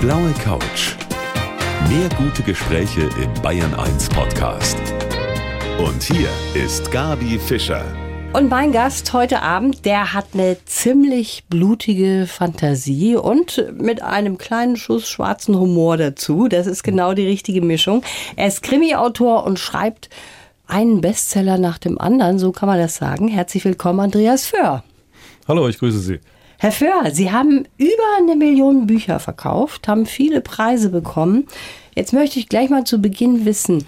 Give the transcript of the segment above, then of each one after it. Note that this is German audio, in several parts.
blaue Couch. Mehr gute Gespräche im Bayern 1 Podcast. Und hier ist Gabi Fischer. Und mein Gast heute Abend, der hat eine ziemlich blutige Fantasie und mit einem kleinen Schuss schwarzen Humor dazu. Das ist genau die richtige Mischung. Er ist Krimi-Autor und schreibt einen Bestseller nach dem anderen, so kann man das sagen. Herzlich willkommen, Andreas Föhr. Hallo, ich grüße Sie. Herr Föhr, Sie haben über eine Million Bücher verkauft, haben viele Preise bekommen. Jetzt möchte ich gleich mal zu Beginn wissen,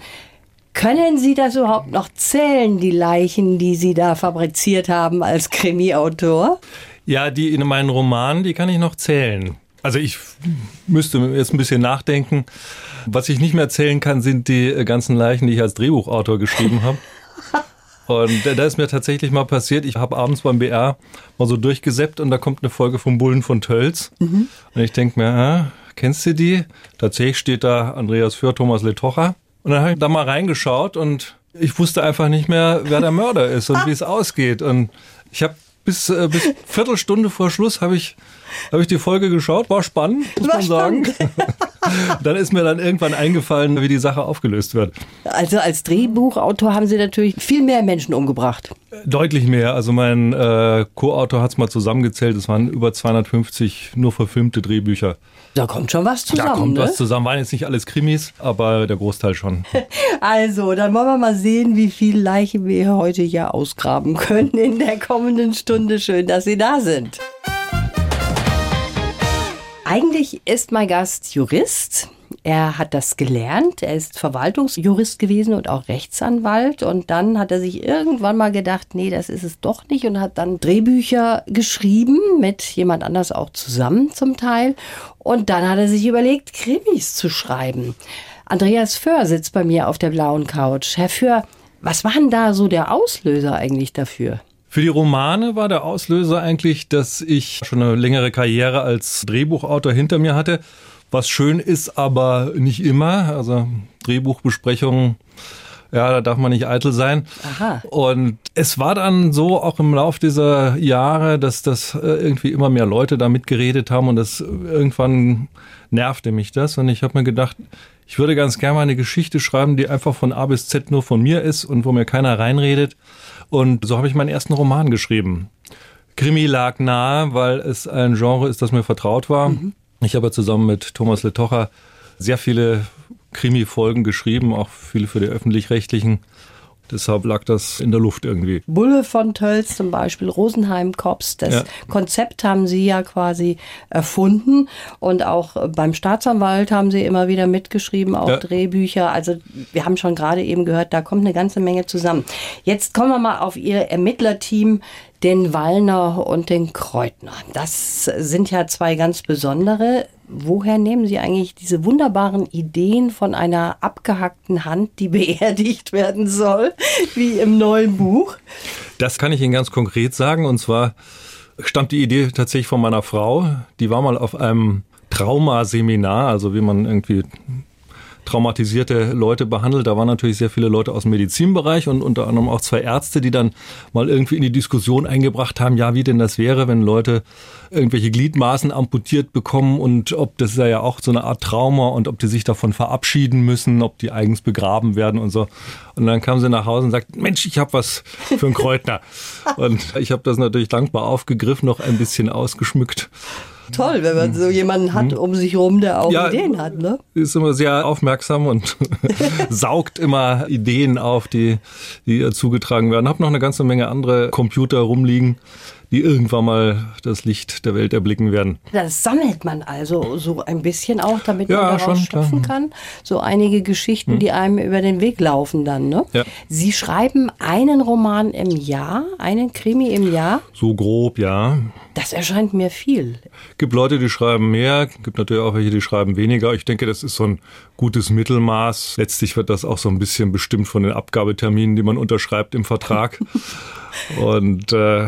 können Sie das überhaupt noch zählen, die Leichen, die Sie da fabriziert haben als Krimi-Autor? Ja, die in meinen Romanen, die kann ich noch zählen. Also ich müsste jetzt ein bisschen nachdenken. Was ich nicht mehr zählen kann, sind die ganzen Leichen, die ich als Drehbuchautor geschrieben habe. Und da ist mir tatsächlich mal passiert, ich habe abends beim BR mal so durchgesäppt und da kommt eine Folge vom Bullen von Tölz. Mhm. Und ich denke mir, ah, kennst du die? Tatsächlich steht da Andreas Für, Thomas Letocher. Und dann habe ich da mal reingeschaut und ich wusste einfach nicht mehr, wer der Mörder ist und wie es ausgeht. Und ich habe bis, äh, bis Viertelstunde vor Schluss habe ich, hab ich die Folge geschaut. War spannend, muss War man sagen. dann ist mir dann irgendwann eingefallen, wie die Sache aufgelöst wird. Also als Drehbuchautor haben Sie natürlich viel mehr Menschen umgebracht. Deutlich mehr. Also mein äh, Co-Autor hat es mal zusammengezählt. Es waren über 250 nur verfilmte Drehbücher. Da kommt schon was zusammen. Da kommt ne? was zusammen. Waren jetzt nicht alles Krimis, aber der Großteil schon. Also, dann wollen wir mal sehen, wie viel Leiche wir heute hier ausgraben können in der kommenden Stunde. Schön, dass Sie da sind. Eigentlich ist mein Gast Jurist. Er hat das gelernt. Er ist Verwaltungsjurist gewesen und auch Rechtsanwalt. Und dann hat er sich irgendwann mal gedacht, nee, das ist es doch nicht. Und hat dann Drehbücher geschrieben, mit jemand anders auch zusammen zum Teil. Und dann hat er sich überlegt, Krimis zu schreiben. Andreas Föhr sitzt bei mir auf der blauen Couch. Herr Föhr, was war denn da so der Auslöser eigentlich dafür? Für die Romane war der Auslöser eigentlich, dass ich schon eine längere Karriere als Drehbuchautor hinter mir hatte. Was schön ist, aber nicht immer. Also Drehbuchbesprechungen ja, da darf man nicht eitel sein. Aha. Und es war dann so auch im Laufe dieser Jahre, dass das äh, irgendwie immer mehr Leute da mitgeredet haben und das irgendwann nervte mich das und ich habe mir gedacht, ich würde ganz gerne mal eine Geschichte schreiben, die einfach von A bis Z nur von mir ist und wo mir keiner reinredet. Und so habe ich meinen ersten Roman geschrieben. Krimi lag nahe, weil es ein Genre ist, das mir vertraut war. Mhm. Ich habe zusammen mit Thomas Letocher sehr viele Krimi-Folgen geschrieben, auch viele für die öffentlich-rechtlichen. Deshalb lag das in der Luft irgendwie. Bulle von Tölz zum Beispiel, Rosenheim Cops, das ja. Konzept haben Sie ja quasi erfunden und auch beim Staatsanwalt haben Sie immer wieder mitgeschrieben, auch ja. Drehbücher. Also wir haben schon gerade eben gehört, da kommt eine ganze Menge zusammen. Jetzt kommen wir mal auf Ihr Ermittlerteam, den Wallner und den Kreutner. Das sind ja zwei ganz besondere woher nehmen Sie eigentlich diese wunderbaren Ideen von einer abgehackten Hand, die beerdigt werden soll, wie im neuen Buch? Das kann ich Ihnen ganz konkret sagen. Und zwar stammt die Idee tatsächlich von meiner Frau. Die war mal auf einem Traumaseminar, also wie man irgendwie traumatisierte Leute behandelt. Da waren natürlich sehr viele Leute aus dem Medizinbereich und unter anderem auch zwei Ärzte, die dann mal irgendwie in die Diskussion eingebracht haben, ja, wie denn das wäre, wenn Leute irgendwelche Gliedmaßen amputiert bekommen und ob das ja auch so eine Art Trauma und ob die sich davon verabschieden müssen, ob die eigens begraben werden und so. Und dann kam sie nach Hause und sagt, Mensch, ich habe was für einen Kräutner. und ich habe das natürlich dankbar aufgegriffen, noch ein bisschen ausgeschmückt toll, wenn man so jemanden hat mhm. um sich herum, der auch ja, Ideen hat. Ne? Ist immer sehr aufmerksam und saugt immer Ideen auf, die, die ihr zugetragen werden. Hab noch eine ganze Menge andere Computer rumliegen die irgendwann mal das Licht der Welt erblicken werden. Das sammelt man also so ein bisschen auch, damit ja, man daraus schöpfen kann. So einige Geschichten, hm. die einem über den Weg laufen dann. Ne? Ja. Sie schreiben einen Roman im Jahr, einen Krimi im Jahr? So grob, ja. Das erscheint mir viel. Gibt Leute, die schreiben mehr, gibt natürlich auch welche, die schreiben weniger. Ich denke, das ist so ein gutes Mittelmaß. Letztlich wird das auch so ein bisschen bestimmt von den Abgabeterminen, die man unterschreibt im Vertrag. Und äh,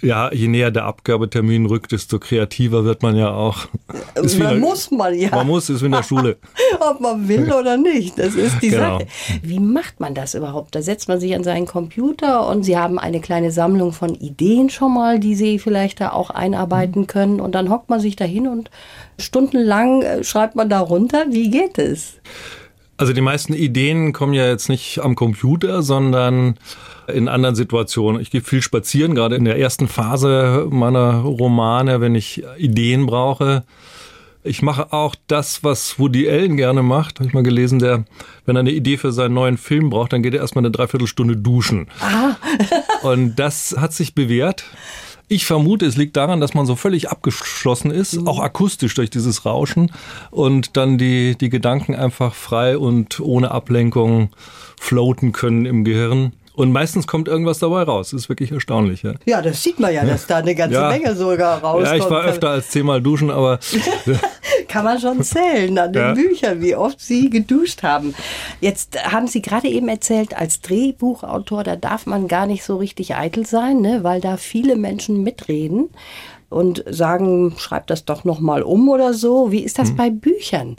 ja, je näher der Abgabetermin rückt, desto kreativer wird man ja auch. Ist man muss man ja. Man muss, ist wie in der Schule. Ob man will oder nicht, das ist die genau. Sache. Wie macht man das überhaupt? Da setzt man sich an seinen Computer und Sie haben eine kleine Sammlung von Ideen schon mal, die Sie vielleicht da auch einarbeiten können. Und dann hockt man sich dahin und stundenlang äh, schreibt man da runter. Wie geht es? Also die meisten Ideen kommen ja jetzt nicht am Computer, sondern in anderen Situationen. Ich gehe viel spazieren, gerade in der ersten Phase meiner Romane, wenn ich Ideen brauche. Ich mache auch das, was Woody Allen gerne macht. Habe ich mal gelesen, der, wenn er eine Idee für seinen neuen Film braucht, dann geht er erstmal eine Dreiviertelstunde duschen. Ah. Und das hat sich bewährt. Ich vermute, es liegt daran, dass man so völlig abgeschlossen ist, mhm. auch akustisch durch dieses Rauschen und dann die, die Gedanken einfach frei und ohne Ablenkung floaten können im Gehirn. Und meistens kommt irgendwas dabei raus. Das ist wirklich erstaunlich. Ja, ja das sieht man ja, dass da eine ganze ja. Menge sogar rauskommt. Ja, ich war öfter als zehnmal duschen, aber. Kann man schon zählen an den ja. Büchern, wie oft Sie geduscht haben. Jetzt haben Sie gerade eben erzählt, als Drehbuchautor, da darf man gar nicht so richtig eitel sein, ne? weil da viele Menschen mitreden und sagen, schreib das doch nochmal um oder so. Wie ist das hm. bei Büchern?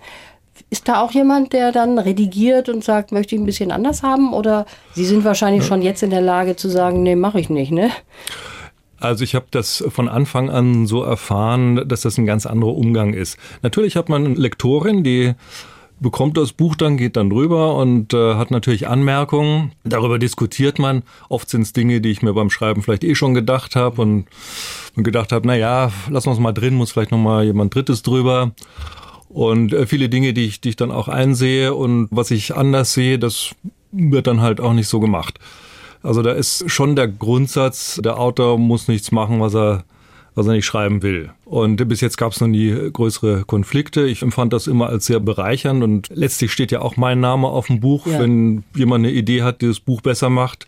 Ist da auch jemand, der dann redigiert und sagt, möchte ich ein bisschen anders haben? Oder Sie sind wahrscheinlich ja. schon jetzt in der Lage zu sagen, nee, mache ich nicht, ne? Also ich habe das von Anfang an so erfahren, dass das ein ganz anderer Umgang ist. Natürlich hat man eine Lektorin, die bekommt das Buch dann, geht dann drüber und äh, hat natürlich Anmerkungen. Darüber diskutiert man. Oft sind es Dinge, die ich mir beim Schreiben vielleicht eh schon gedacht habe und, und gedacht habe, na ja, lassen wir mal drin, muss vielleicht noch mal jemand Drittes drüber. Und äh, viele Dinge, die ich, die ich dann auch einsehe und was ich anders sehe, das wird dann halt auch nicht so gemacht. Also da ist schon der Grundsatz, der Autor muss nichts machen, was er was er nicht schreiben will. Und bis jetzt gab es noch nie größere Konflikte. Ich empfand das immer als sehr bereichernd und letztlich steht ja auch mein Name auf dem Buch. Ja. Wenn jemand eine Idee hat, die das Buch besser macht,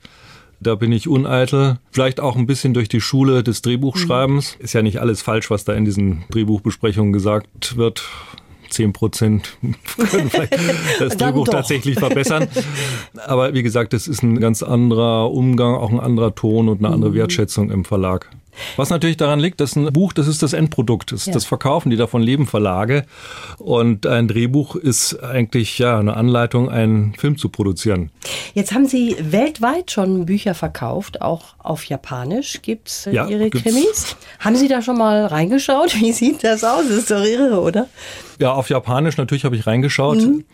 da bin ich uneitel. Vielleicht auch ein bisschen durch die Schule des Drehbuchschreibens. Mhm. Ist ja nicht alles falsch, was da in diesen Drehbuchbesprechungen gesagt wird. 10 Prozent können vielleicht das Drehbuch tatsächlich verbessern. Aber wie gesagt, es ist ein ganz anderer Umgang, auch ein anderer Ton und eine andere mhm. Wertschätzung im Verlag. Was natürlich daran liegt, dass ein Buch, das ist das Endprodukt, das ist ja. das Verkaufen, die davon leben Verlage. Und ein Drehbuch ist eigentlich ja eine Anleitung, einen Film zu produzieren. Jetzt haben Sie weltweit schon Bücher verkauft, auch auf Japanisch gibt es äh, ja, Ihre gibt's. Krimis. Haben Sie da schon mal reingeschaut? Wie sieht das aus? Das ist doch irre, oder? Ja, auf Japanisch natürlich habe ich reingeschaut. Mhm.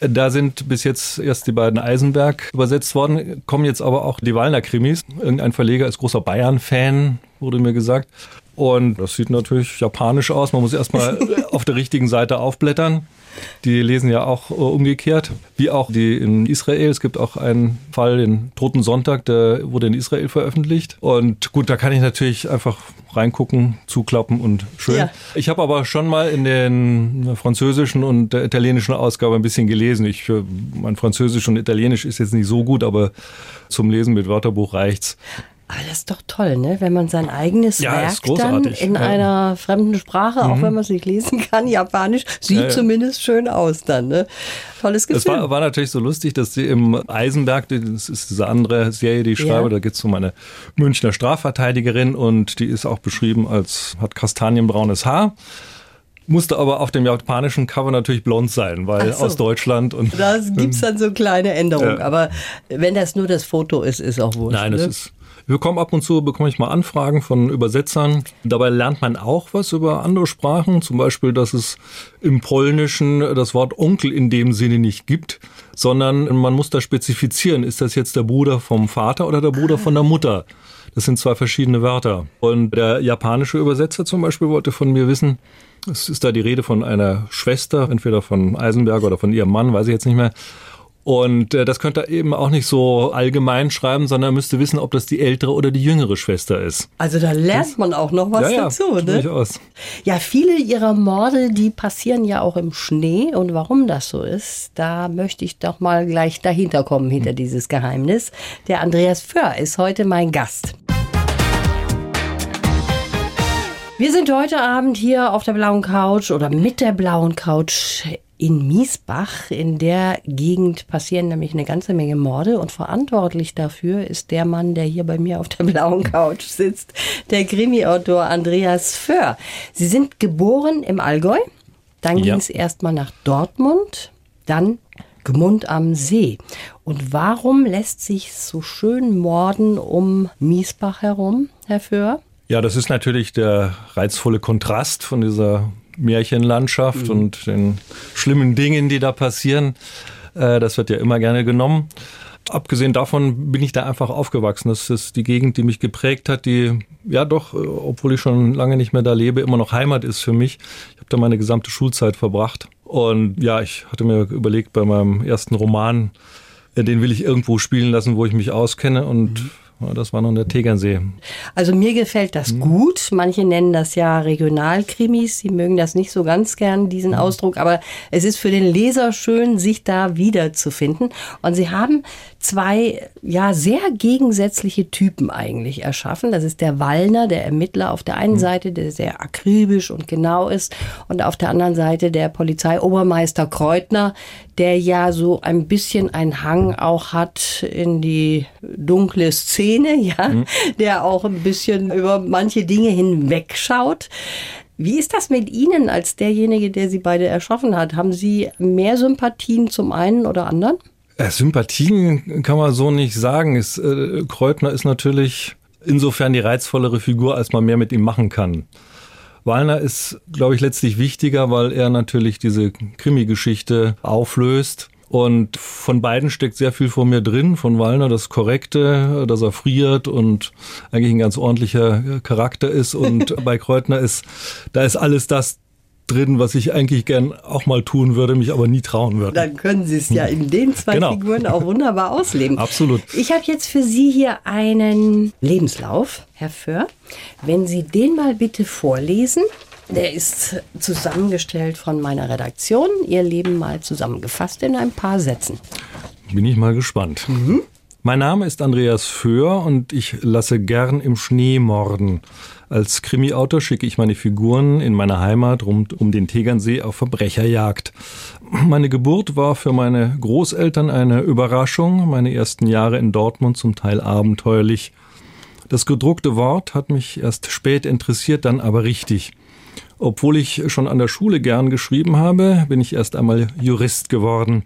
Da sind bis jetzt erst die beiden Eisenberg übersetzt worden, kommen jetzt aber auch die Wallner Krimis. Irgendein Verleger ist großer Bayern-Fan, wurde mir gesagt. Und das sieht natürlich japanisch aus. Man muss erstmal auf der richtigen Seite aufblättern. Die lesen ja auch äh, umgekehrt, wie auch die in Israel. Es gibt auch einen Fall, den Toten Sonntag, der wurde in Israel veröffentlicht. Und gut, da kann ich natürlich einfach reingucken, zuklappen und schön. Ja. Ich habe aber schon mal in den französischen und der italienischen Ausgabe ein bisschen gelesen. Ich, äh, mein Französisch und Italienisch ist jetzt nicht so gut, aber zum Lesen mit Wörterbuch reicht's. Aber das ist doch toll, ne? wenn man sein eigenes ja, Werk dann in ja. einer fremden Sprache, mhm. auch wenn man es nicht lesen kann, Japanisch, sieht ja, zumindest schön aus dann. Ne? Tolles Gefühl. Es war, war, natürlich so lustig, dass sie im Eisenberg, das ist diese andere Serie, die ich schreibe, da geht es um eine Münchner Strafverteidigerin und die ist auch beschrieben als, hat kastanienbraunes Haar musste aber auf dem japanischen Cover natürlich blond sein, weil so. aus Deutschland und. Da gibt es dann so kleine Änderungen. Ja. Aber wenn das nur das Foto ist, ist auch wurscht. Nein, das ne? ist wir bekommen ab und zu, bekomme ich mal Anfragen von Übersetzern. Dabei lernt man auch was über andere Sprachen. Zum Beispiel, dass es im Polnischen das Wort Onkel in dem Sinne nicht gibt, sondern man muss da spezifizieren. Ist das jetzt der Bruder vom Vater oder der Bruder von der Mutter? Das sind zwei verschiedene Wörter. Und der japanische Übersetzer zum Beispiel wollte von mir wissen, es ist da die Rede von einer Schwester, entweder von Eisenberg oder von ihrem Mann, weiß ich jetzt nicht mehr. Und äh, das könnte er eben auch nicht so allgemein schreiben, sondern er müsste wissen, ob das die ältere oder die jüngere Schwester ist. Also da lernt das, man auch noch was ja, dazu, ja, ne? Durchaus. Ja, viele ihrer Morde, die passieren ja auch im Schnee. Und warum das so ist, da möchte ich doch mal gleich dahinter kommen, hinter hm. dieses Geheimnis. Der Andreas Föhr ist heute mein Gast. Wir sind heute Abend hier auf der blauen Couch oder mit der blauen Couch in Miesbach. In der Gegend passieren nämlich eine ganze Menge Morde und verantwortlich dafür ist der Mann, der hier bei mir auf der blauen Couch sitzt, der Krimi-Autor Andreas Föhr. Sie sind geboren im Allgäu, dann ja. ging es erstmal nach Dortmund, dann Gmund am See. Und warum lässt sich so schön morden um Miesbach herum, Herr Föhr? Ja, das ist natürlich der reizvolle Kontrast von dieser Märchenlandschaft mhm. und den schlimmen Dingen, die da passieren. Äh, das wird ja immer gerne genommen. Abgesehen davon bin ich da einfach aufgewachsen. Das ist die Gegend, die mich geprägt hat, die ja doch, äh, obwohl ich schon lange nicht mehr da lebe, immer noch Heimat ist für mich. Ich habe da meine gesamte Schulzeit verbracht. Und ja, ich hatte mir überlegt bei meinem ersten Roman, äh, den will ich irgendwo spielen lassen, wo ich mich auskenne und mhm das war noch der Tegernsee. Also mir gefällt das mhm. gut. Manche nennen das ja Regionalkrimis. Sie mögen das nicht so ganz gern, diesen mhm. Ausdruck. Aber es ist für den Leser schön, sich da wiederzufinden. Und Sie haben zwei, ja, sehr gegensätzliche Typen eigentlich erschaffen. Das ist der Wallner, der Ermittler auf der einen mhm. Seite, der sehr akribisch und genau ist. Und auf der anderen Seite der Polizeiobermeister Kreutner, der ja so ein bisschen einen Hang auch hat in die dunkle Szene, ja, mhm. der auch ein bisschen über manche Dinge hinwegschaut. Wie ist das mit Ihnen als derjenige, der Sie beide erschaffen hat? Haben Sie mehr Sympathien zum einen oder anderen? Ja, Sympathien kann man so nicht sagen. Es, äh, Kreutner ist natürlich insofern die reizvollere Figur, als man mehr mit ihm machen kann. Wallner ist, glaube ich, letztlich wichtiger, weil er natürlich diese Krimi-Geschichte auflöst. Und von beiden steckt sehr viel vor mir drin. Von Wallner das Korrekte, dass er friert und eigentlich ein ganz ordentlicher Charakter ist. Und bei Kreutner ist, da ist alles das drin, was ich eigentlich gern auch mal tun würde, mich aber nie trauen würde. Dann können Sie es ja in den zwei genau. Figuren auch wunderbar ausleben. Absolut. Ich habe jetzt für Sie hier einen Lebenslauf, Herr Föhr. Wenn Sie den mal bitte vorlesen. Der ist zusammengestellt von meiner Redaktion. Ihr Leben mal zusammengefasst in ein paar Sätzen. Bin ich mal gespannt. Mhm. Mein Name ist Andreas Föhr und ich lasse gern im Schnee morden. Als Krimi-Autor schicke ich meine Figuren in meine Heimat rund um den Tegernsee auf Verbrecherjagd. Meine Geburt war für meine Großeltern eine Überraschung, meine ersten Jahre in Dortmund zum Teil abenteuerlich. Das gedruckte Wort hat mich erst spät interessiert, dann aber richtig. Obwohl ich schon an der Schule gern geschrieben habe, bin ich erst einmal Jurist geworden.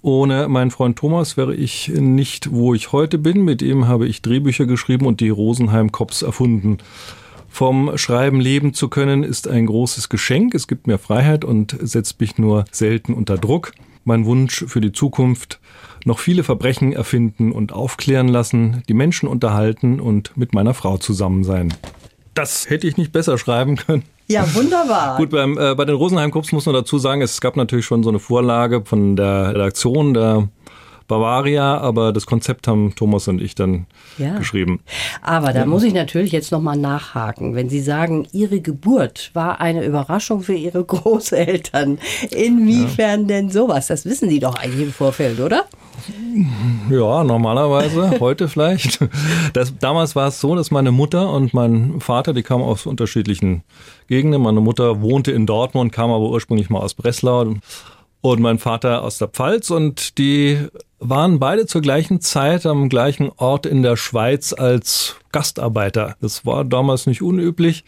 Ohne meinen Freund Thomas wäre ich nicht, wo ich heute bin. Mit ihm habe ich Drehbücher geschrieben und die Rosenheim Cops erfunden. Vom Schreiben leben zu können ist ein großes Geschenk. Es gibt mir Freiheit und setzt mich nur selten unter Druck. Mein Wunsch für die Zukunft, noch viele Verbrechen erfinden und aufklären lassen, die Menschen unterhalten und mit meiner Frau zusammen sein. Das hätte ich nicht besser schreiben können. Ja, wunderbar. Gut, beim, äh, bei den Rosenheim Cups muss man dazu sagen, es gab natürlich schon so eine Vorlage von der Redaktion der Bavaria, aber das Konzept haben Thomas und ich dann ja. geschrieben. Aber da muss ich natürlich jetzt nochmal nachhaken. Wenn Sie sagen, Ihre Geburt war eine Überraschung für Ihre Großeltern, inwiefern ja. denn sowas? Das wissen Sie doch eigentlich im Vorfeld, oder? Ja, normalerweise, heute vielleicht. Das, damals war es so, dass meine Mutter und mein Vater, die kamen aus unterschiedlichen Gegenden. Meine Mutter wohnte in Dortmund, kam aber ursprünglich mal aus Breslau und mein Vater aus der Pfalz und die waren beide zur gleichen Zeit am gleichen Ort in der Schweiz als Gastarbeiter. Das war damals nicht unüblich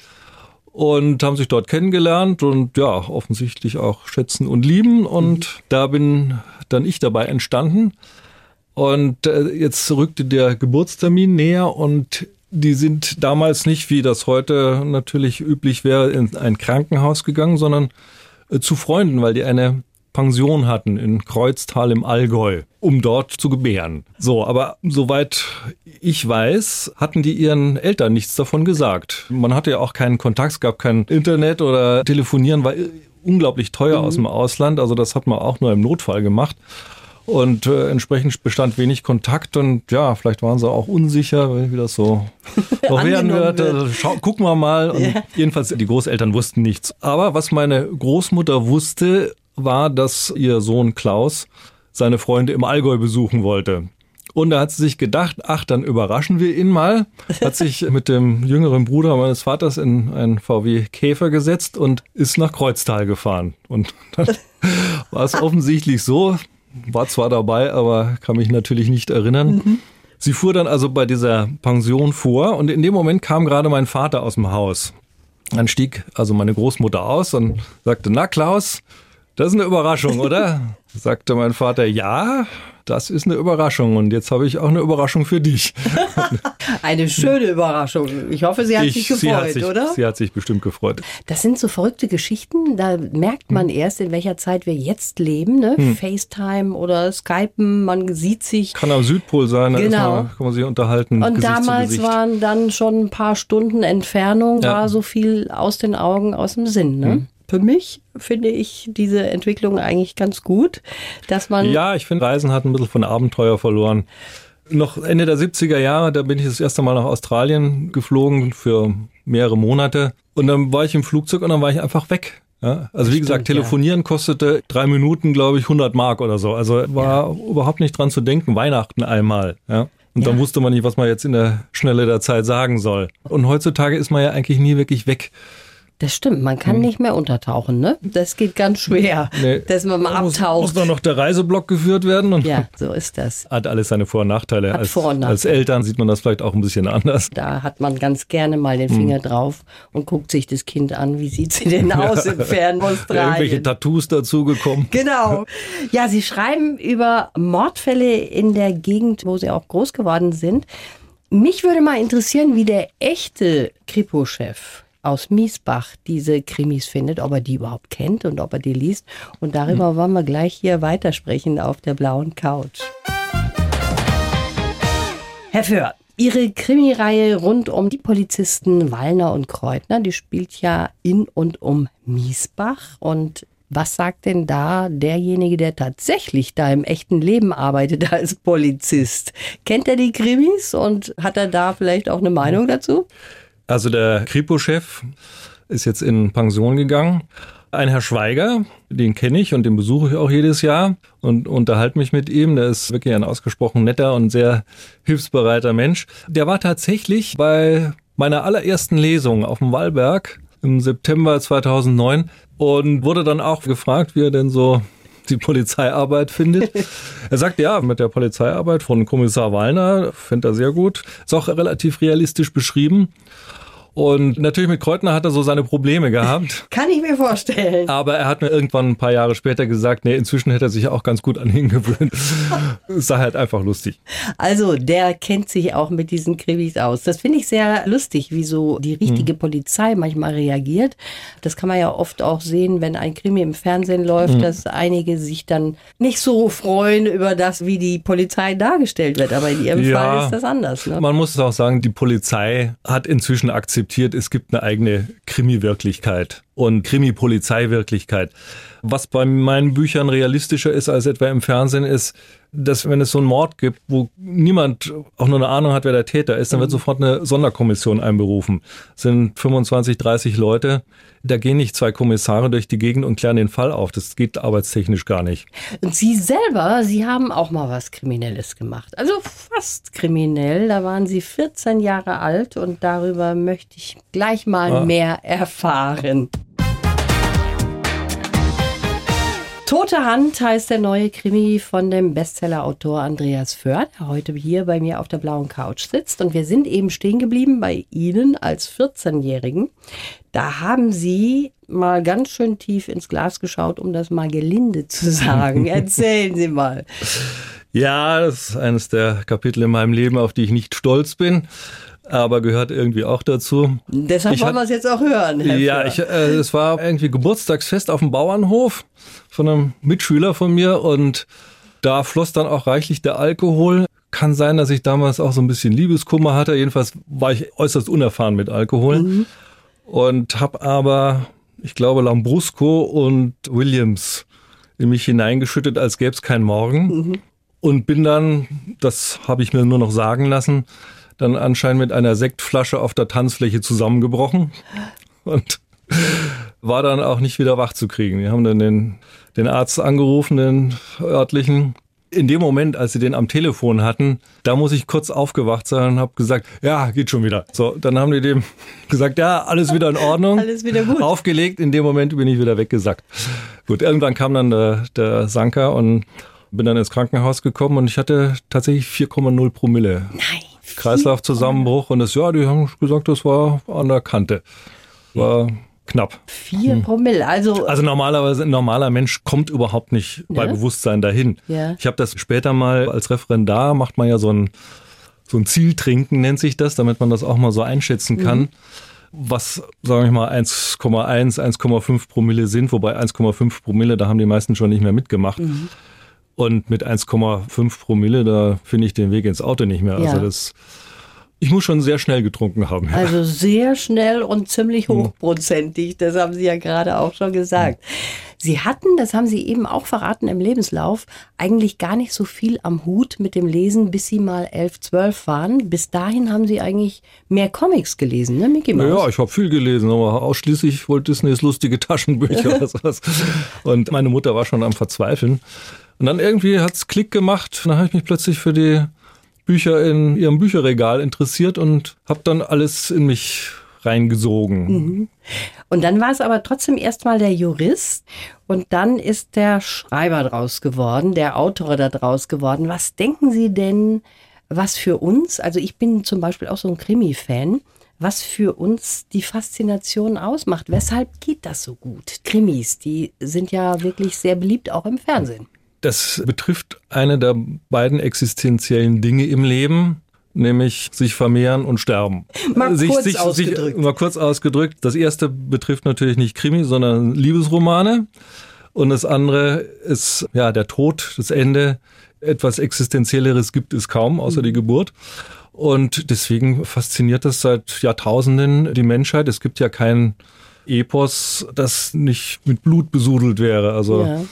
und haben sich dort kennengelernt und ja, offensichtlich auch schätzen und lieben und mhm. da bin dann ich dabei entstanden. Und äh, jetzt rückte der Geburtstermin näher und die sind damals nicht, wie das heute natürlich üblich wäre, in ein Krankenhaus gegangen, sondern äh, zu Freunden, weil die eine Pension hatten in Kreuztal im Allgäu, um dort zu gebären. So, aber soweit ich weiß, hatten die ihren Eltern nichts davon gesagt. Man hatte ja auch keinen Kontakt, es gab kein Internet oder Telefonieren war unglaublich teuer mhm. aus dem Ausland, also das hat man auch nur im Notfall gemacht. Und äh, entsprechend bestand wenig Kontakt und ja, vielleicht waren sie auch unsicher, wie das so noch werden wird. Also, schau, gucken wir mal. Und ja. Jedenfalls, die Großeltern wussten nichts. Aber was meine Großmutter wusste, war, dass ihr Sohn Klaus seine Freunde im Allgäu besuchen wollte. Und da hat sie sich gedacht, ach, dann überraschen wir ihn mal. Hat sich mit dem jüngeren Bruder meines Vaters in einen VW Käfer gesetzt und ist nach Kreuztal gefahren. Und dann war es offensichtlich so, war zwar dabei, aber kann mich natürlich nicht erinnern. Mhm. Sie fuhr dann also bei dieser Pension vor und in dem Moment kam gerade mein Vater aus dem Haus. Dann stieg also meine Großmutter aus und sagte, na Klaus, das ist eine Überraschung, oder? sagte mein Vater, ja, das ist eine Überraschung und jetzt habe ich auch eine Überraschung für dich. eine schöne Überraschung. Ich hoffe, sie hat ich, sich gefreut, sie hat sich, oder? Sie hat sich bestimmt gefreut. Das sind so verrückte Geschichten, da merkt man hm. erst, in welcher Zeit wir jetzt leben. Ne? Hm. FaceTime oder Skypen, man sieht sich. Kann am Südpol sein, da genau. man, kann man sich unterhalten. Und Gesicht damals waren dann schon ein paar Stunden Entfernung, ja. war so viel aus den Augen, aus dem Sinn. Ne? Hm für mich finde ich diese Entwicklung eigentlich ganz gut, dass man. Ja, ich finde, Reisen hat ein bisschen von Abenteuer verloren. Noch Ende der 70er Jahre, da bin ich das erste Mal nach Australien geflogen für mehrere Monate. Und dann war ich im Flugzeug und dann war ich einfach weg. Ja, also wie Stimmt, gesagt, telefonieren ja. kostete drei Minuten, glaube ich, 100 Mark oder so. Also war ja. überhaupt nicht dran zu denken. Weihnachten einmal. Ja. Und dann wusste man nicht, was man jetzt in der Schnelle der Zeit sagen soll. Und heutzutage ist man ja eigentlich nie wirklich weg. Das stimmt, man kann hm. nicht mehr untertauchen, ne? Das geht ganz schwer, nee. dass man mal muss, abtaucht. Muss dann noch der Reiseblock geführt werden? Und ja, so ist das. Hat alles seine Vor- und Nachteile. Hat als, Vor und Nachteile. als Eltern sieht man das vielleicht auch ein bisschen anders. Da hat man ganz gerne mal den Finger hm. drauf und guckt sich das Kind an. Wie sieht sie denn aus im fernen Australien? Irgendwelche Tattoos dazugekommen. Genau. Ja, Sie schreiben über Mordfälle in der Gegend, wo Sie auch groß geworden sind. Mich würde mal interessieren, wie der echte Kripo-Chef aus Miesbach diese Krimis findet, ob er die überhaupt kennt und ob er die liest. Und darüber hm. wollen wir gleich hier weitersprechen auf der blauen Couch. Herr Föhr, Ihre Krimireihe rund um die Polizisten Wallner und Kreutner, die spielt ja in und um Miesbach. Und was sagt denn da derjenige, der tatsächlich da im echten Leben arbeitet als Polizist? Kennt er die Krimis und hat er da vielleicht auch eine Meinung dazu? Also der Kripo-Chef ist jetzt in Pension gegangen. Ein Herr Schweiger, den kenne ich und den besuche ich auch jedes Jahr und unterhalte mich mit ihm. Der ist wirklich ein ausgesprochen netter und sehr hilfsbereiter Mensch. Der war tatsächlich bei meiner allerersten Lesung auf dem Wallberg im September 2009 und wurde dann auch gefragt, wie er denn so die Polizeiarbeit findet. er sagt, ja, mit der Polizeiarbeit von Kommissar Wallner findet er sehr gut. Ist auch relativ realistisch beschrieben. Und natürlich mit Kreutner hat er so seine Probleme gehabt. Kann ich mir vorstellen. Aber er hat mir irgendwann ein paar Jahre später gesagt, nee, inzwischen hätte er sich auch ganz gut an ihn gewöhnt. Es sei halt einfach lustig. Also, der kennt sich auch mit diesen Krimis aus. Das finde ich sehr lustig, wie so die richtige hm. Polizei manchmal reagiert. Das kann man ja oft auch sehen, wenn ein Krimi im Fernsehen läuft, hm. dass einige sich dann nicht so freuen über das, wie die Polizei dargestellt wird. Aber in ihrem ja, Fall ist das anders. Ne? Man muss auch sagen, die Polizei hat inzwischen akzeptiert, akzeptiert, es gibt eine eigene Krimi-Wirklichkeit und Krimi-Polizei-Wirklichkeit. Was bei meinen Büchern realistischer ist als etwa im Fernsehen, ist, dass wenn es so einen Mord gibt, wo niemand auch nur eine Ahnung hat, wer der Täter ist, dann wird mhm. sofort eine Sonderkommission einberufen. Das sind 25, 30 Leute. Da gehen nicht zwei Kommissare durch die Gegend und klären den Fall auf. Das geht arbeitstechnisch gar nicht. Und Sie selber, Sie haben auch mal was Kriminelles gemacht. Also fast kriminell. Da waren Sie 14 Jahre alt und darüber möchte ich gleich mal ah. mehr erfahren. Tote Hand heißt der neue Krimi von dem Bestsellerautor Andreas Föhr, der heute hier bei mir auf der blauen Couch sitzt. Und wir sind eben stehen geblieben bei Ihnen als 14-Jährigen. Da haben Sie mal ganz schön tief ins Glas geschaut, um das mal gelinde zu sagen. Erzählen Sie mal. Ja, das ist eines der Kapitel in meinem Leben, auf die ich nicht stolz bin aber gehört irgendwie auch dazu. Deshalb ich wollen wir es jetzt auch hören. Herr ja, ich, äh, es war irgendwie Geburtstagsfest auf dem Bauernhof von einem Mitschüler von mir und da floss dann auch reichlich der Alkohol. Kann sein, dass ich damals auch so ein bisschen Liebeskummer hatte. Jedenfalls war ich äußerst unerfahren mit Alkohol mhm. und habe aber, ich glaube, Lambrusco und Williams in mich hineingeschüttet, als gäbe es keinen Morgen. Mhm. Und bin dann, das habe ich mir nur noch sagen lassen, dann anscheinend mit einer Sektflasche auf der Tanzfläche zusammengebrochen und war dann auch nicht wieder wach zu kriegen. Wir haben dann den, den Arzt angerufen, den örtlichen, in dem Moment, als sie den am Telefon hatten, da muss ich kurz aufgewacht sein und habe gesagt, ja, geht schon wieder. So, dann haben die dem gesagt, ja, alles wieder in Ordnung. alles wieder gut. Aufgelegt, in dem Moment bin ich wieder weggesackt. Gut, irgendwann kam dann der, der Sanker und bin dann ins Krankenhaus gekommen und ich hatte tatsächlich 4,0 Promille. Nein. Kreislaufzusammenbruch und das, ja, die haben gesagt, das war an der Kante. War knapp. Vier hm. Promille, also. Also normalerweise ein normaler Mensch kommt überhaupt nicht ne? bei Bewusstsein dahin. Ja. Ich habe das später mal als Referendar, macht man ja so ein, so ein Zieltrinken, nennt sich das, damit man das auch mal so einschätzen kann. Mhm. Was, sagen wir mal, 1,1, 1,5 Promille sind, wobei 1,5 Promille, da haben die meisten schon nicht mehr mitgemacht. Mhm. Und mit 1,5 Promille, da finde ich den Weg ins Auto nicht mehr. Also ja. Das ich muss schon sehr schnell getrunken haben. Ja. Also sehr schnell und ziemlich hm. hochprozentig, das haben Sie ja gerade auch schon gesagt. Sie hatten, das haben Sie eben auch verraten im Lebenslauf, eigentlich gar nicht so viel am Hut mit dem Lesen, bis Sie mal elf, zwölf waren. Bis dahin haben Sie eigentlich mehr Comics gelesen, ne, Mickey Mouse? Ja, ich habe viel gelesen, aber ausschließlich Walt Disneys lustige Taschenbücher oder sowas. Und meine Mutter war schon am Verzweifeln. Und dann irgendwie hat's Klick gemacht. Dann habe ich mich plötzlich für die Bücher in ihrem Bücherregal interessiert und habe dann alles in mich reingesogen. Mhm. Und dann war es aber trotzdem erstmal der Jurist und dann ist der Schreiber draus geworden, der Autor da draus geworden. Was denken Sie denn, was für uns, also ich bin zum Beispiel auch so ein Krimi-Fan, was für uns die Faszination ausmacht. Weshalb geht das so gut? Krimis, die sind ja wirklich sehr beliebt, auch im Fernsehen. Das betrifft eine der beiden existenziellen Dinge im Leben, nämlich sich vermehren und sterben. Mal sich, kurz sich, ausgedrückt. Sich, mal kurz ausgedrückt. Das erste betrifft natürlich nicht Krimi, sondern Liebesromane. Und das andere ist ja der Tod, das Ende. Etwas Existenzielleres gibt es kaum, außer mhm. die Geburt. Und deswegen fasziniert das seit Jahrtausenden die Menschheit. Es gibt ja kein Epos, das nicht mit Blut besudelt wäre. Also ja.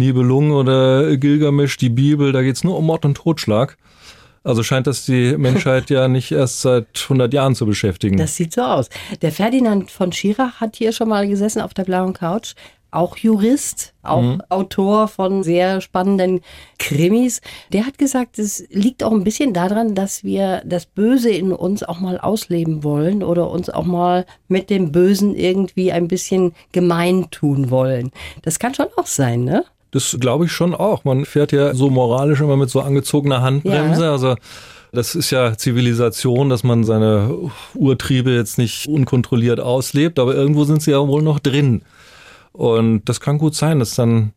Nibelungen oder Gilgamesch, die Bibel, da geht's nur um Mord und Totschlag. Also scheint das die Menschheit ja nicht erst seit 100 Jahren zu beschäftigen. Das sieht so aus. Der Ferdinand von Schirach hat hier schon mal gesessen auf der blauen Couch. Auch Jurist, auch mhm. Autor von sehr spannenden Krimis. Der hat gesagt, es liegt auch ein bisschen daran, dass wir das Böse in uns auch mal ausleben wollen oder uns auch mal mit dem Bösen irgendwie ein bisschen gemein tun wollen. Das kann schon auch sein, ne? Das glaube ich schon auch. Man fährt ja so moralisch immer mit so angezogener Handbremse. Ja. Also das ist ja Zivilisation, dass man seine Urtriebe jetzt nicht unkontrolliert auslebt, aber irgendwo sind sie ja wohl noch drin. Und das kann gut sein, dass dann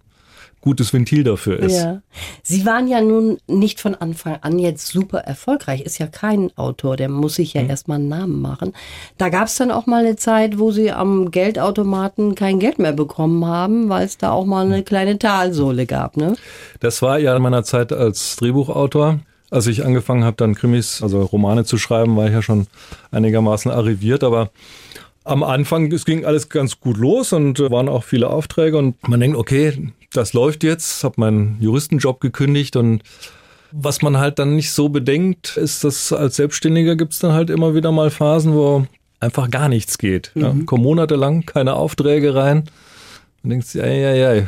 gutes Ventil dafür ist. Ja. Sie waren ja nun nicht von Anfang an jetzt super erfolgreich. Ist ja kein Autor, der muss sich ja hm. erstmal einen Namen machen. Da gab es dann auch mal eine Zeit, wo Sie am Geldautomaten kein Geld mehr bekommen haben, weil es da auch mal eine kleine Talsohle gab. Ne? Das war ja in meiner Zeit als Drehbuchautor. Als ich angefangen habe, dann Krimis, also Romane zu schreiben, war ich ja schon einigermaßen arriviert, aber am Anfang, es ging alles ganz gut los und waren auch viele Aufträge und man denkt, okay, das läuft jetzt, habe meinen Juristenjob gekündigt und was man halt dann nicht so bedenkt, ist, dass als Selbstständiger gibt es dann halt immer wieder mal Phasen, wo einfach gar nichts geht. Mhm. Ja, kommen monatelang keine Aufträge rein. Und denkst ja, ja, ja,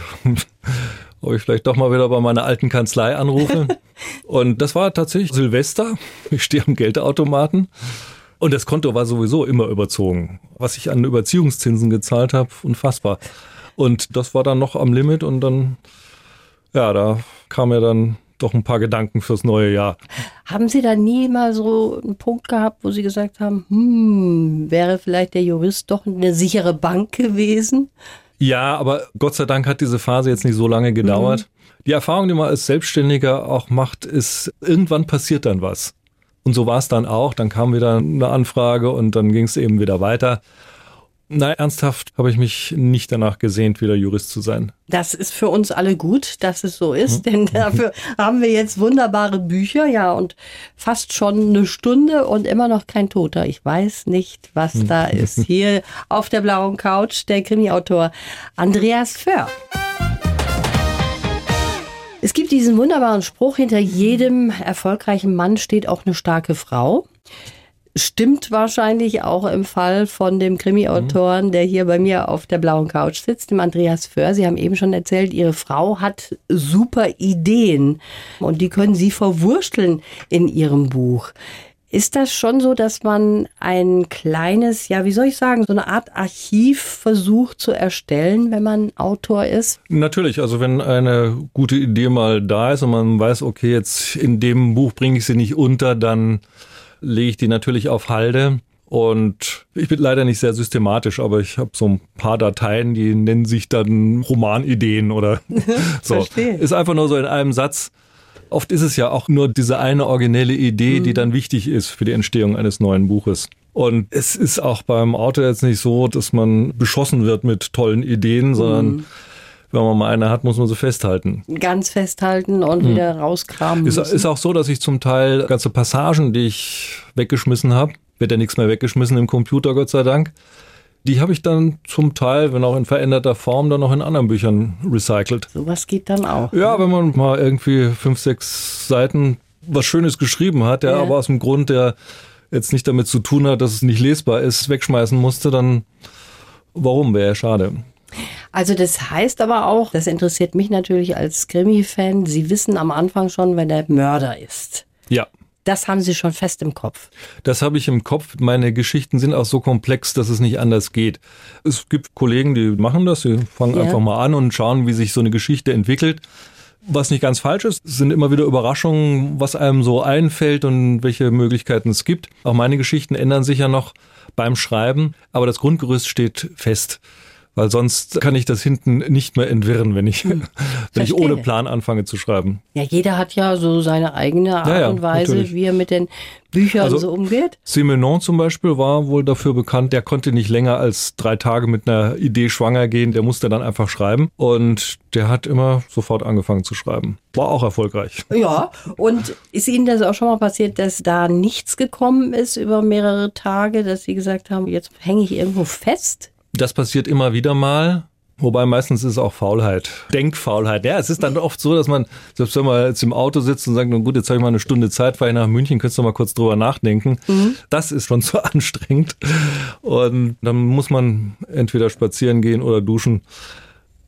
ob ich vielleicht doch mal wieder bei meiner alten Kanzlei anrufe. und das war tatsächlich Silvester. Ich stehe am Geldautomaten. Und das Konto war sowieso immer überzogen. Was ich an Überziehungszinsen gezahlt habe, unfassbar. Und das war dann noch am Limit und dann, ja, da kam ja dann doch ein paar Gedanken fürs neue Jahr. Haben Sie da nie mal so einen Punkt gehabt, wo Sie gesagt haben, hm, wäre vielleicht der Jurist doch eine sichere Bank gewesen? Ja, aber Gott sei Dank hat diese Phase jetzt nicht so lange gedauert. Mhm. Die Erfahrung, die man als Selbstständiger auch macht, ist, irgendwann passiert dann was. Und so war es dann auch. Dann kam wieder eine Anfrage und dann ging es eben wieder weiter. Nein, ernsthaft habe ich mich nicht danach gesehnt, wieder Jurist zu sein. Das ist für uns alle gut, dass es so ist, mhm. denn dafür haben wir jetzt wunderbare Bücher, ja, und fast schon eine Stunde und immer noch kein Toter. Ich weiß nicht, was da ist. Hier auf der blauen Couch der Krimiautor Andreas Föhr. Es gibt diesen wunderbaren Spruch, hinter jedem erfolgreichen Mann steht auch eine starke Frau. Stimmt wahrscheinlich auch im Fall von dem Krimi-Autoren, der hier bei mir auf der blauen Couch sitzt, dem Andreas Föhr. Sie haben eben schon erzählt, Ihre Frau hat super Ideen und die können Sie verwursteln in Ihrem Buch. Ist das schon so, dass man ein kleines, ja, wie soll ich sagen, so eine Art Archiv versucht zu erstellen, wenn man Autor ist? Natürlich, also wenn eine gute Idee mal da ist und man weiß, okay, jetzt in dem Buch bringe ich sie nicht unter, dann lege ich die natürlich auf Halde. Und ich bin leider nicht sehr systematisch, aber ich habe so ein paar Dateien, die nennen sich dann Romanideen oder so. Verstehe. Ist einfach nur so in einem Satz. Oft ist es ja auch nur diese eine originelle Idee, mhm. die dann wichtig ist für die Entstehung eines neuen Buches. Und es ist auch beim Autor jetzt nicht so, dass man beschossen wird mit tollen Ideen, sondern mhm wenn man mal eine hat, muss man sie festhalten. Ganz festhalten und hm. wieder rauskramen. Ist, ist auch so, dass ich zum Teil ganze Passagen, die ich weggeschmissen habe, wird ja nichts mehr weggeschmissen im Computer, Gott sei Dank. Die habe ich dann zum Teil, wenn auch in veränderter Form, dann noch in anderen Büchern recycelt. Sowas geht dann auch. Ja, ne? wenn man mal irgendwie fünf, sechs Seiten was Schönes geschrieben hat, ja, ja. aber aus dem Grund, der jetzt nicht damit zu tun hat, dass es nicht lesbar ist, wegschmeißen musste, dann warum wäre ja schade. Also das heißt aber auch, das interessiert mich natürlich als Krimi-Fan, Sie wissen am Anfang schon, wenn der Mörder ist. Ja. Das haben Sie schon fest im Kopf. Das habe ich im Kopf. Meine Geschichten sind auch so komplex, dass es nicht anders geht. Es gibt Kollegen, die machen das. Sie fangen ja. einfach mal an und schauen, wie sich so eine Geschichte entwickelt. Was nicht ganz falsch ist, sind immer wieder Überraschungen, was einem so einfällt und welche Möglichkeiten es gibt. Auch meine Geschichten ändern sich ja noch beim Schreiben, aber das Grundgerüst steht fest weil sonst kann ich das hinten nicht mehr entwirren, wenn ich, hm. wenn ich ohne Plan anfange zu schreiben. Ja, jeder hat ja so seine eigene Art ja, ja, und Weise, natürlich. wie er mit den Büchern also, so umgeht. Simenon zum Beispiel war wohl dafür bekannt, der konnte nicht länger als drei Tage mit einer Idee schwanger gehen, der musste dann einfach schreiben und der hat immer sofort angefangen zu schreiben. War auch erfolgreich. Ja, und ist Ihnen das auch schon mal passiert, dass da nichts gekommen ist über mehrere Tage, dass Sie gesagt haben, jetzt hänge ich irgendwo fest? Das passiert immer wieder mal. Wobei meistens ist es auch Faulheit, Denkfaulheit. Ja, es ist dann oft so, dass man, selbst wenn man jetzt im Auto sitzt und sagt, nun gut, jetzt habe ich mal eine Stunde Zeit, fahre ich nach München, könntest du mal kurz drüber nachdenken. Mhm. Das ist schon zu anstrengend. Und dann muss man entweder spazieren gehen oder duschen.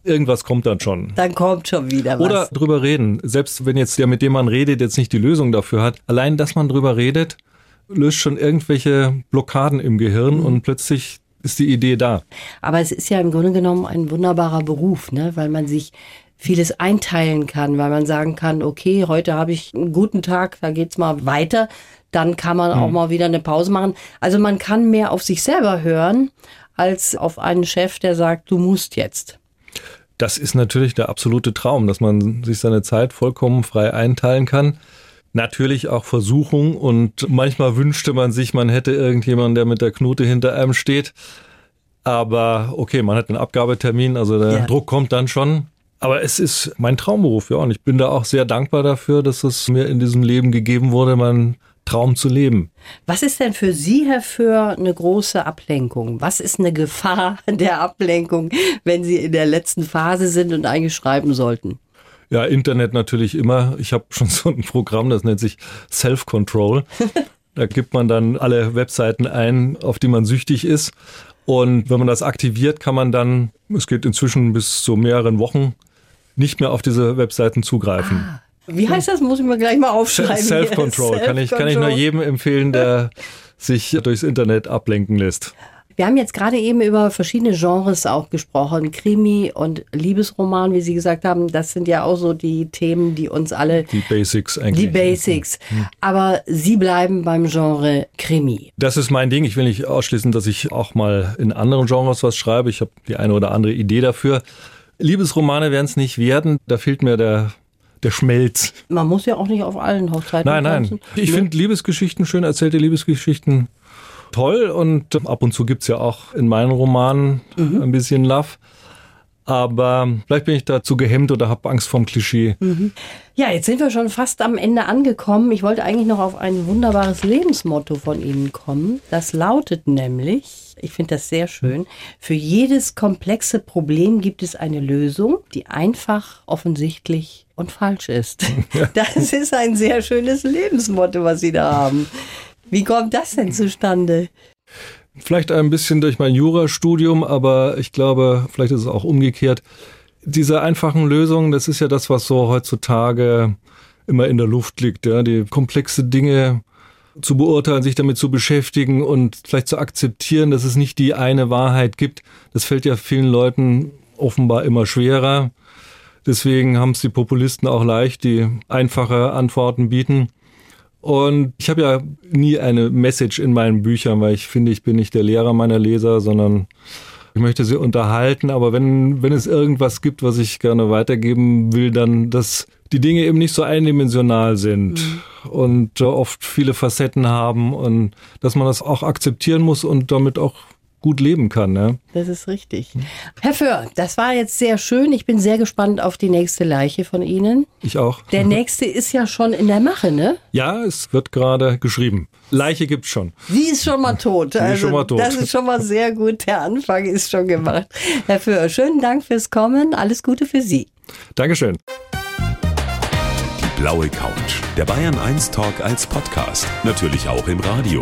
Irgendwas kommt dann schon. Dann kommt schon wieder was. Oder drüber reden. Selbst wenn jetzt der, mit dem man redet, jetzt nicht die Lösung dafür hat. Allein, dass man drüber redet, löst schon irgendwelche Blockaden im Gehirn mhm. und plötzlich ist die Idee da. Aber es ist ja im Grunde genommen ein wunderbarer Beruf, ne? weil man sich vieles einteilen kann, weil man sagen kann, okay, heute habe ich einen guten Tag, da geht's mal weiter, dann kann man hm. auch mal wieder eine Pause machen. Also man kann mehr auf sich selber hören, als auf einen Chef, der sagt, du musst jetzt. Das ist natürlich der absolute Traum, dass man sich seine Zeit vollkommen frei einteilen kann natürlich auch Versuchung und manchmal wünschte man sich, man hätte irgendjemanden, der mit der Knute hinter einem steht. Aber okay, man hat einen Abgabetermin, also der ja. Druck kommt dann schon. Aber es ist mein Traumberuf, ja. Und ich bin da auch sehr dankbar dafür, dass es mir in diesem Leben gegeben wurde, meinen Traum zu leben. Was ist denn für Sie, Herr Für, eine große Ablenkung? Was ist eine Gefahr der Ablenkung, wenn Sie in der letzten Phase sind und eigentlich schreiben sollten? Ja, Internet natürlich immer. Ich habe schon so ein Programm, das nennt sich Self-Control. Da gibt man dann alle Webseiten ein, auf die man süchtig ist. Und wenn man das aktiviert, kann man dann, es geht inzwischen bis zu mehreren Wochen, nicht mehr auf diese Webseiten zugreifen. Ah. Wie heißt das? Muss ich mir gleich mal aufschreiben. Self-Control. Self kann, ich, kann ich nur jedem empfehlen, der sich durchs Internet ablenken lässt. Wir haben jetzt gerade eben über verschiedene Genres auch gesprochen. Krimi und Liebesroman, wie Sie gesagt haben, das sind ja auch so die Themen, die uns alle. Die Basics eigentlich. Die Basics. Hm. Aber Sie bleiben beim Genre Krimi. Das ist mein Ding. Ich will nicht ausschließen, dass ich auch mal in anderen Genres was schreibe. Ich habe die eine oder andere Idee dafür. Liebesromane werden es nicht werden. Da fehlt mir der der Schmelz. Man muss ja auch nicht auf allen Hochzeiten. Nein, nein. Tanzen. Ich ne? finde Liebesgeschichten schön, erzählte Liebesgeschichten toll und ab und zu gibt es ja auch in meinen Romanen mhm. ein bisschen Love. Aber vielleicht bin ich dazu gehemmt oder habe Angst vorm Klischee. Mhm. Ja, jetzt sind wir schon fast am Ende angekommen. Ich wollte eigentlich noch auf ein wunderbares Lebensmotto von Ihnen kommen. Das lautet nämlich, ich finde das sehr schön, für jedes komplexe Problem gibt es eine Lösung, die einfach, offensichtlich und falsch ist. Das ist ein sehr schönes Lebensmotto, was Sie da haben. Wie kommt das denn zustande? Vielleicht ein bisschen durch mein Jurastudium, aber ich glaube, vielleicht ist es auch umgekehrt. Diese einfachen Lösungen, das ist ja das, was so heutzutage immer in der Luft liegt. Ja? Die komplexe Dinge zu beurteilen, sich damit zu beschäftigen und vielleicht zu akzeptieren, dass es nicht die eine Wahrheit gibt. Das fällt ja vielen Leuten offenbar immer schwerer. Deswegen haben es die Populisten auch leicht, die einfache Antworten bieten. Und ich habe ja nie eine Message in meinen Büchern, weil ich finde, ich bin nicht der Lehrer meiner Leser, sondern ich möchte sie unterhalten. Aber wenn, wenn es irgendwas gibt, was ich gerne weitergeben will, dann, dass die Dinge eben nicht so eindimensional sind mhm. und oft viele Facetten haben und dass man das auch akzeptieren muss und damit auch gut leben kann. Ne? Das ist richtig. Herr Föhr, das war jetzt sehr schön. Ich bin sehr gespannt auf die nächste Leiche von Ihnen. Ich auch. Der nächste ist ja schon in der Mache, ne? Ja, es wird gerade geschrieben. Leiche gibt's schon. Sie ist schon mal tot. Sie also, ist schon mal tot. Das ist schon mal sehr gut. Der Anfang ist schon gemacht. Herr Föhr, schönen Dank fürs Kommen. Alles Gute für Sie. Dankeschön. Die blaue Couch. Der Bayern 1 Talk als Podcast. Natürlich auch im Radio.